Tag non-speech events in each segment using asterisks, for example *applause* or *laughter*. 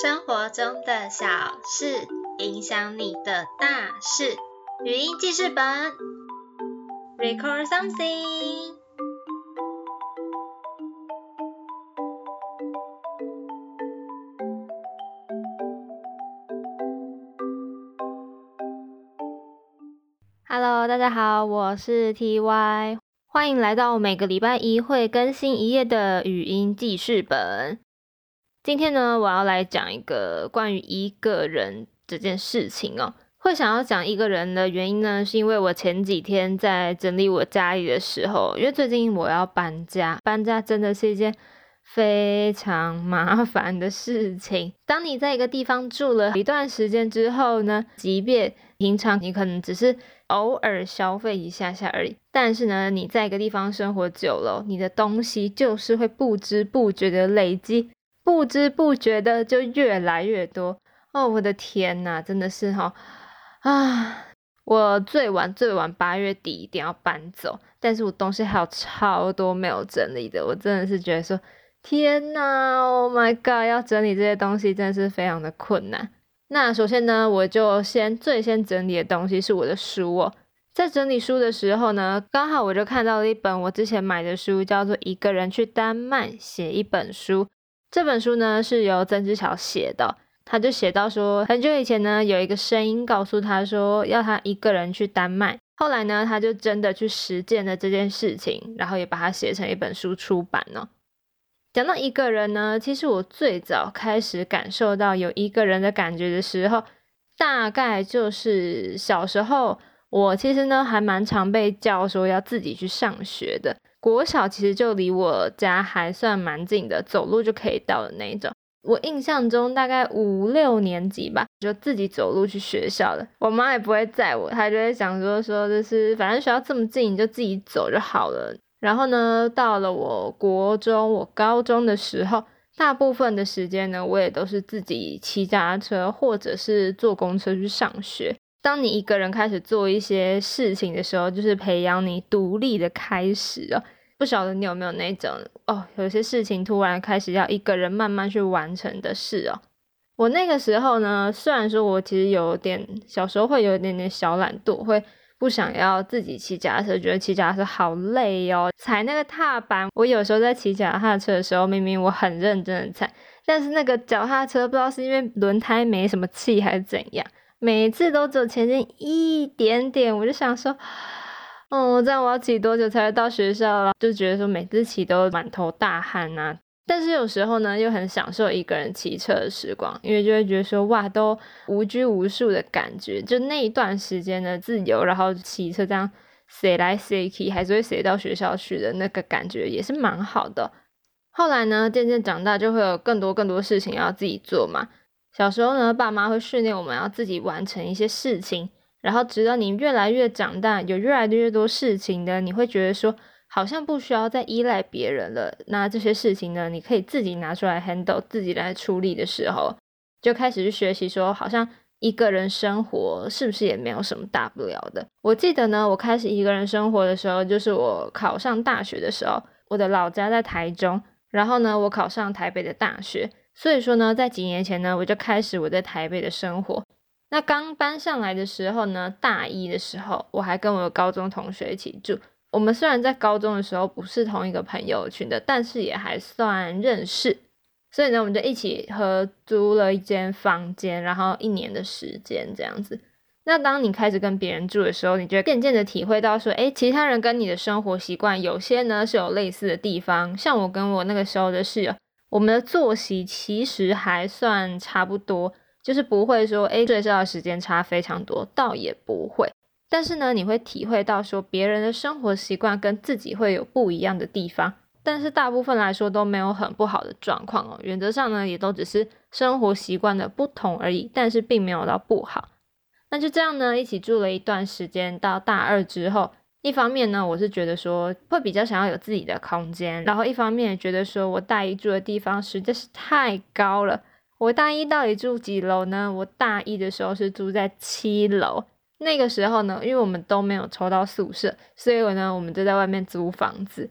生活中的小事影响你的大事。语音记事本，Record something。Hello，大家好，我是 TY，欢迎来到每个礼拜一会更新一页的语音记事本。今天呢，我要来讲一个关于一个人这件事情哦。会想要讲一个人的原因呢，是因为我前几天在整理我家里的时候，因为最近我要搬家，搬家真的是一件非常 *laughs* 麻烦的事情。当你在一个地方住了一段时间之后呢，即便平常你可能只是偶尔消费一下下而已，但是呢，你在一个地方生活久了，你的东西就是会不知不觉的累积。不知不觉的就越来越多哦！我的天呐，真的是哈啊！我最晚最晚八月底一定要搬走，但是我东西还有超多没有整理的，我真的是觉得说天呐，Oh my god，要整理这些东西真的是非常的困难。那首先呢，我就先最先整理的东西是我的书哦。在整理书的时候呢，刚好我就看到了一本我之前买的书，叫做《一个人去丹麦写一本书》。这本书呢是由曾之乔写的，他就写到说，很久以前呢有一个声音告诉他说要他一个人去丹麦，后来呢他就真的去实践了这件事情，然后也把它写成一本书出版了。讲到一个人呢，其实我最早开始感受到有一个人的感觉的时候，大概就是小时候，我其实呢还蛮常被叫说要自己去上学的。国小其实就离我家还算蛮近的，走路就可以到的那一种。我印象中大概五六年级吧，就自己走路去学校了。我妈也不会载我，她就会想说说就是反正学校这么近，你就自己走就好了。然后呢，到了我国中、我高中的时候，大部分的时间呢，我也都是自己骑脚踏车或者是坐公车去上学。当你一个人开始做一些事情的时候，就是培养你独立的开始了。不晓得你有没有那种哦，有些事情突然开始要一个人慢慢去完成的事哦。我那个时候呢，虽然说我其实有点小时候会有一点点小懒惰，会不想要自己骑脚踏车，觉得骑脚踏车好累哦，踩那个踏板。我有时候在骑脚踏车的时候，明明我很认真的踩，但是那个脚踏车不知道是因为轮胎没什么气还是怎样。每次都只前进一点点，我就想说，哦，这样我要骑多久才会到学校了？就觉得说每次骑都满头大汗呐。但是有时候呢，又很享受一个人骑车的时光，因为就会觉得说，哇，都无拘无束的感觉，就那一段时间的自由，然后骑车这样塞来塞去，还是会塞到学校去的那个感觉也是蛮好的。后来呢，渐渐长大，就会有更多更多事情要自己做嘛。小时候呢，爸妈会训练我们要自己完成一些事情，然后直到你越来越长大，有越来越多事情的，你会觉得说好像不需要再依赖别人了。那这些事情呢，你可以自己拿出来 handle，自己来处理的时候，就开始去学习说，好像一个人生活是不是也没有什么大不了的。我记得呢，我开始一个人生活的时候，就是我考上大学的时候，我的老家在台中，然后呢，我考上台北的大学。所以说呢，在几年前呢，我就开始我在台北的生活。那刚搬上来的时候呢，大一的时候，我还跟我高中同学一起住。我们虽然在高中的时候不是同一个朋友群的，但是也还算认识。所以呢，我们就一起合租了一间房间，然后一年的时间这样子。那当你开始跟别人住的时候，你就渐渐的体会到说，诶，其他人跟你的生活习惯有些呢是有类似的地方。像我跟我那个时候的室友。我们的作息其实还算差不多，就是不会说诶睡觉的时间差非常多，倒也不会。但是呢，你会体会到说别人的生活习惯跟自己会有不一样的地方，但是大部分来说都没有很不好的状况哦。原则上呢，也都只是生活习惯的不同而已，但是并没有到不好。那就这样呢，一起住了一段时间，到大二之后。一方面呢，我是觉得说会比较想要有自己的空间，然后一方面也觉得说我大一住的地方实在是太高了。我大一到底住几楼呢？我大一的时候是住在七楼，那个时候呢，因为我们都没有抽到宿舍，所以我呢，我们就在外面租房子。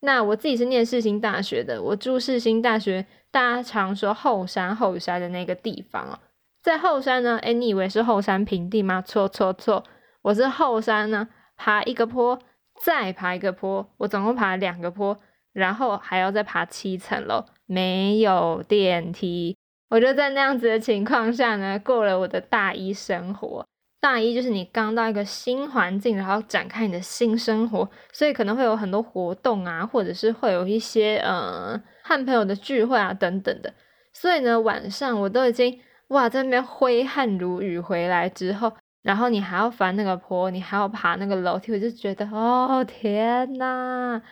那我自己是念世新大学的，我住世新大学，大家常说后山后山的那个地方哦，在后山呢，哎，你以为是后山平地吗？错错错，我是后山呢，爬一个坡，再爬一个坡，我总共爬两个坡，然后还要再爬七层楼，没有电梯，我就在那样子的情况下呢，过了我的大一生活。大一就是你刚到一个新环境，然后展开你的新生活，所以可能会有很多活动啊，或者是会有一些呃和朋友的聚会啊等等的。所以呢，晚上我都已经哇在那边挥汗如雨回来之后，然后你还要翻那个坡，你还要爬那个楼梯，我就觉得哦天呐！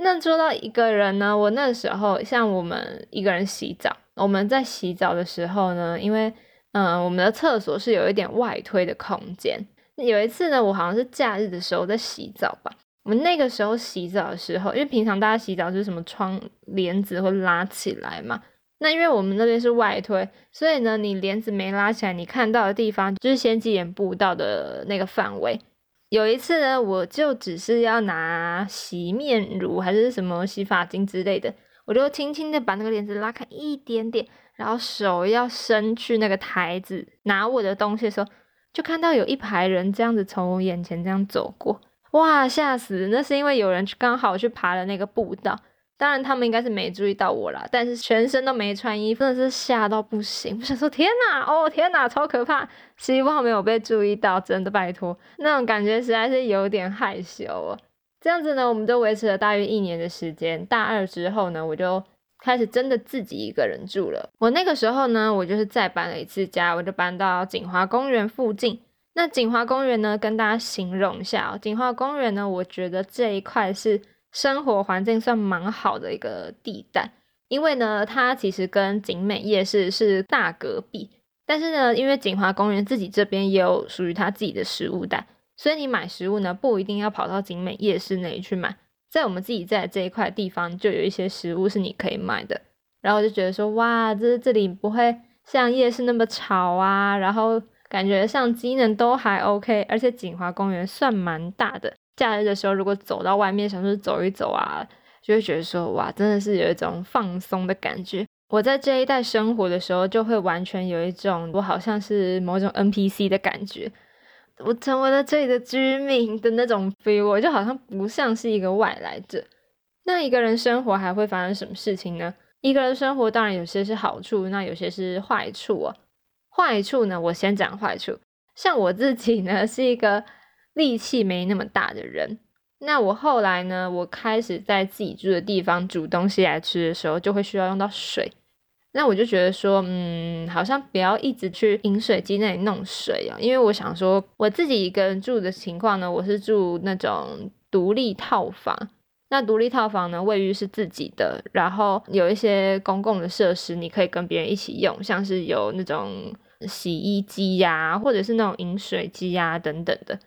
那说到一个人呢，我那时候像我们一个人洗澡，我们在洗澡的时候呢，因为嗯，我们的厕所是有一点外推的空间。有一次呢，我好像是假日的时候在洗澡吧。我们那个时候洗澡的时候，因为平常大家洗澡是什么窗帘子会拉起来嘛。那因为我们那边是外推，所以呢，你帘子没拉起来，你看到的地方就是先机眼步道的那个范围。有一次呢，我就只是要拿洗面乳还是什么洗发精之类的，我就轻轻的把那个帘子拉开一点点。然后手要伸去那个台子拿我的东西的时候，就看到有一排人这样子从我眼前这样走过，哇，吓死！那是因为有人刚好去爬了那个步道，当然他们应该是没注意到我啦，但是全身都没穿衣服，真的是吓到不行。我想说，天哪，哦天哪，超可怕！希望没有被注意到，真的拜托，那种感觉实在是有点害羞哦。这样子呢，我们就维持了大约一年的时间。大二之后呢，我就。开始真的自己一个人住了。我那个时候呢，我就是再搬了一次家，我就搬到锦华公园附近。那锦华公园呢，跟大家形容一下哦。锦华公园呢，我觉得这一块是生活环境算蛮好的一个地带，因为呢，它其实跟景美夜市是大隔壁。但是呢，因为景华公园自己这边也有属于它自己的食物带，所以你买食物呢，不一定要跑到景美夜市那里去买。在我们自己在这一块地方，就有一些食物是你可以买的。然后我就觉得说，哇，这这里不会像夜市那么吵啊，然后感觉上机能都还 OK，而且景华公园算蛮大的。假日的时候，如果走到外面想说走一走啊，就会觉得说，哇，真的是有一种放松的感觉。我在这一带生活的时候，就会完全有一种我好像是某种 NPC 的感觉。我成为了这里的居民的那种 feel，我就好像不像是一个外来者。那一个人生活还会发生什么事情呢？一个人生活当然有些是好处，那有些是坏处啊。坏处呢，我先讲坏处。像我自己呢，是一个力气没那么大的人。那我后来呢，我开始在自己住的地方煮东西来吃的时候，就会需要用到水。那我就觉得说，嗯，好像不要一直去饮水机那里弄水啊，因为我想说，我自己一个人住的情况呢，我是住那种独立套房。那独立套房呢，卫浴是自己的，然后有一些公共的设施，你可以跟别人一起用，像是有那种洗衣机呀，或者是那种饮水机呀等等的。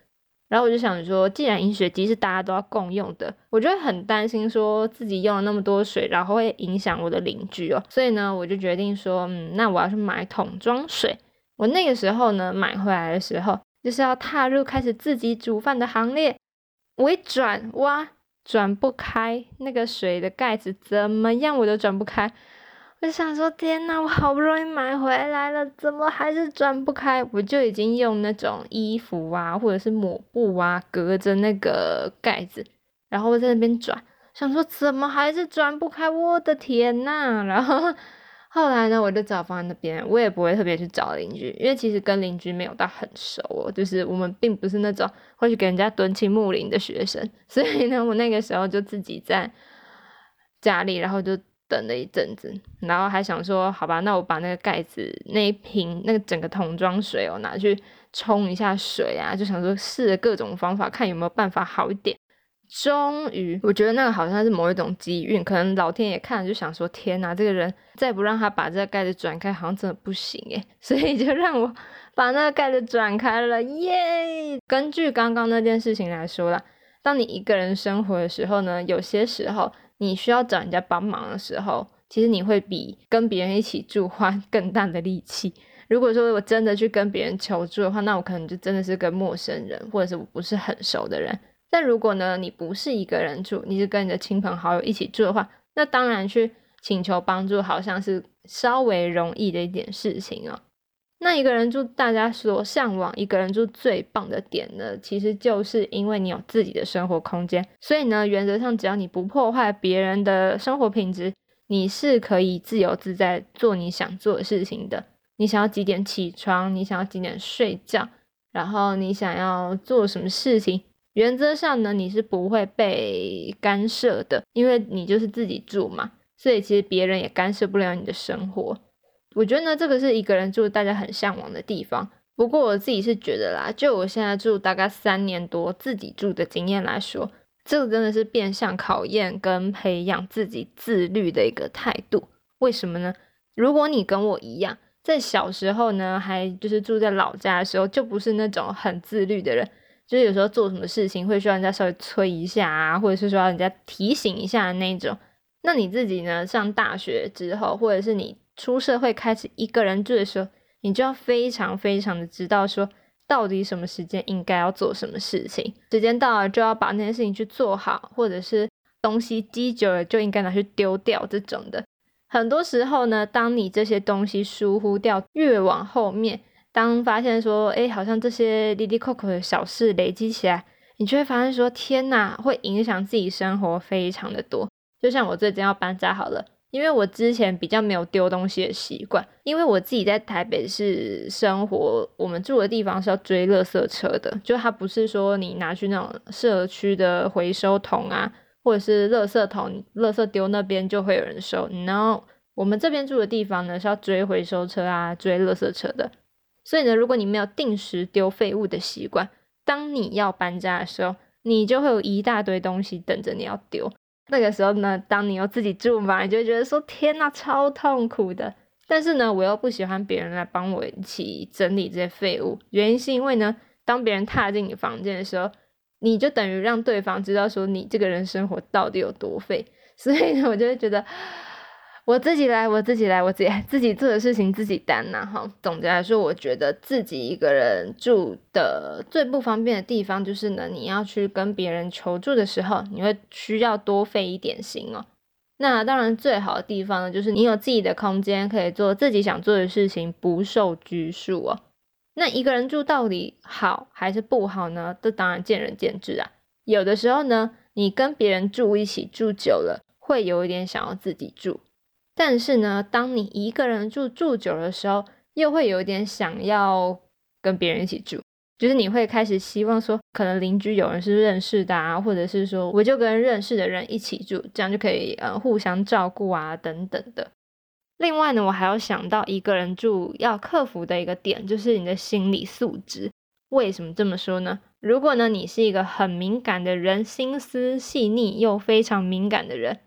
然后我就想说，既然饮水机是大家都要共用的，我就会很担心说自己用了那么多水，然后会影响我的邻居哦。所以呢，我就决定说，嗯，那我要去买桶装水。我那个时候呢，买回来的时候就是要踏入开始自己煮饭的行列。我一转，哇，转不开那个水的盖子，怎么样我都转不开。我想说，天呐，我好不容易买回来了，怎么还是转不开？我就已经用那种衣服啊，或者是抹布啊，隔着那个盖子，然后在那边转，想说怎么还是转不开？我的天呐！*laughs* 然后后来呢，我就找放在那边，我也不会特别去找邻居，因为其实跟邻居没有到很熟哦，就是我们并不是那种会去给人家蹲亲睦邻的学生，*laughs* 所以呢，我那个时候就自己在家里，然后就。等了一阵子，然后还想说，好吧，那我把那个盖子那一瓶那个整个桶装水哦拿去冲一下水啊，就想说试各种方法，看有没有办法好一点。终于，我觉得那个好像是某一种机运，可能老天爷看了就想说，天哪，这个人再不让他把这个盖子转开，好像真的不行诶。*laughs* 所以就让我把那个盖子转开了，耶！根据刚刚那件事情来说啦，当你一个人生活的时候呢，有些时候。你需要找人家帮忙的时候，其实你会比跟别人一起住花 *laughs* 更大的力气。如果说我真的去跟别人求助的话，那我可能就真的是个陌生人，或者是我不是很熟的人，但如果呢，你不是一个人住，你是跟你的亲朋好友一起住的话，那当然去请求帮助，好像是稍微容易的一点事情哦。那一个人住，大家所向往一个人住最棒的点呢，其实就是因为你有自己的生活空间，所以呢，原则上只要你不破坏别人的生活品质，你是可以自由自在做你想做的事情的。你想要几点起床？你想要几点睡觉？然后你想要做什么事情？原则上呢，你是不会被干涉的，因为你就是自己住嘛，所以其实别人也干涉不了你的生活。我觉得呢，这个是一个人住大家很向往的地方。不过我自己是觉得啦，就我现在住大概三年多自己住的经验来说，这个真的是变相考验跟培养自己自律的一个态度。为什么呢？如果你跟我一样，在小时候呢，还就是住在老家的时候，就不是那种很自律的人。就是有时候做什么事情会需要人家稍微催一下啊，或者是说人家提醒一下那种。那你自己呢？上大学之后，或者是你出社会开始一个人住的时候，你就要非常非常的知道说，到底什么时间应该要做什么事情，时间到了就要把那件事情去做好，或者是东西积久了就应该拿去丢掉这种的。很多时候呢，当你这些东西疏忽掉，越往后面。当发现说，哎，好像这些滴滴扣扣的小事累积起来，你就会发现说，天呐，会影响自己生活非常的多。就像我最近要搬家好了，因为我之前比较没有丢东西的习惯，因为我自己在台北市生活，我们住的地方是要追垃圾车的，就它不是说你拿去那种社区的回收桶啊，或者是垃圾桶，垃圾丢那边就会有人收。然后我们这边住的地方呢，是要追回收车啊，追垃圾车的。所以呢，如果你没有定时丢废物的习惯，当你要搬家的时候，你就会有一大堆东西等着你要丢。那个时候呢，当你又自己住嘛，你就会觉得说天呐，超痛苦的。但是呢，我又不喜欢别人来帮我一起整理这些废物，原因是因为呢，当别人踏进你房间的时候，你就等于让对方知道说你这个人生活到底有多废。所以呢，我就会觉得。我自己来，我自己来，我自己 *laughs* 自己做的事情自己担呐。哈，总结来说，我觉得自己一个人住的最不方便的地方就是呢，你要去跟别人求助的时候，你会需要多费一点心哦。那当然，最好的地方呢，就是你有自己的空间，可以做自己想做的事情，不受拘束哦。那一个人住到底好还是不好呢？这当然见仁见智啊。有的时候呢，你跟别人住一起住久了，会有一点想要自己住。但是呢，当你一个人住住久的时候，又会有点想要跟别人一起住，就是你会开始希望说，可能邻居有人是认识的啊，或者是说，我就跟认识的人一起住，这样就可以呃互相照顾啊等等的。另外呢，我还要想到一个人住要克服的一个点，就是你的心理素质。为什么这么说呢？如果呢你是一个很敏感的人，心思细腻又非常敏感的人。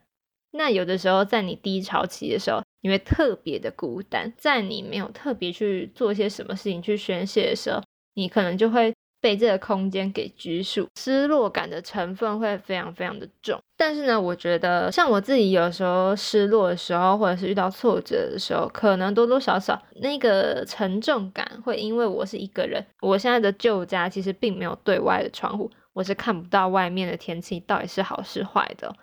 那有的时候，在你低潮期的时候，你会特别的孤单。在你没有特别去做些什么事情去宣泄的时候，你可能就会被这个空间给拘束，失落感的成分会非常非常的重。但是呢，我觉得像我自己有时候失落的时候，或者是遇到挫折的时候，可能多多少少那个沉重感会因为我是一个人，我现在的旧家其实并没有对外的窗户，我是看不到外面的天气到底是好是坏的。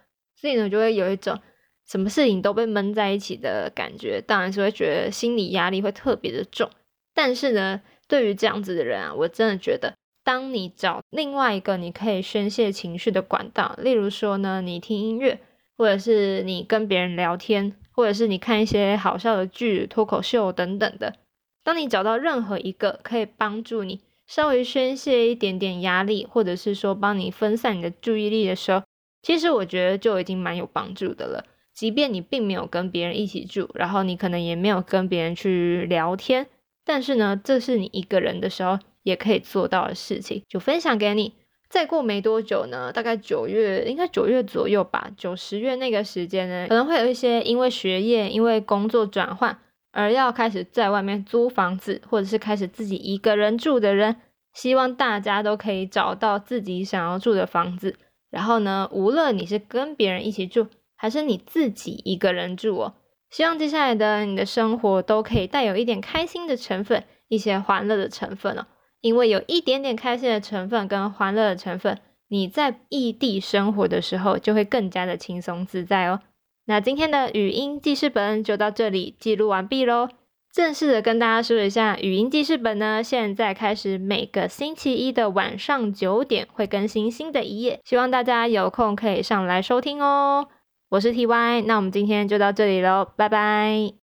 所以呢，就会有一种什么事情都被闷在一起的感觉，当然是会觉得心理压力会特别的重。但是呢，对于这样子的人啊，我真的觉得，当你找另外一个你可以宣泄情绪的管道，例如说呢，你听音乐，或者是你跟别人聊天，或者是你看一些好笑的剧、脱口秀等等的，当你找到任何一个可以帮助你稍微宣泄一点点压力，或者是说帮你分散你的注意力的时候，其实我觉得就已经蛮有帮助的了。即便你并没有跟别人一起住，然后你可能也没有跟别人去聊天，但是呢，这是你一个人的时候也可以做到的事情，就分享给你。再过没多久呢，大概九月，应该九月左右吧，九十月那个时间呢，可能会有一些因为学业、因为工作转换而要开始在外面租房子，或者是开始自己一个人住的人，希望大家都可以找到自己想要住的房子。然后呢，无论你是跟别人一起住，还是你自己一个人住哦，希望接下来的你的生活都可以带有一点开心的成分，一些欢乐的成分哦。因为有一点点开心的成分跟欢乐的成分，你在异地生活的时候就会更加的轻松自在哦。那今天的语音记事本就到这里记录完毕喽。正式的跟大家说一下，语音记事本呢，现在开始每个星期一的晚上九点会更新新的一页，希望大家有空可以上来收听哦。我是 T Y，那我们今天就到这里喽，拜拜。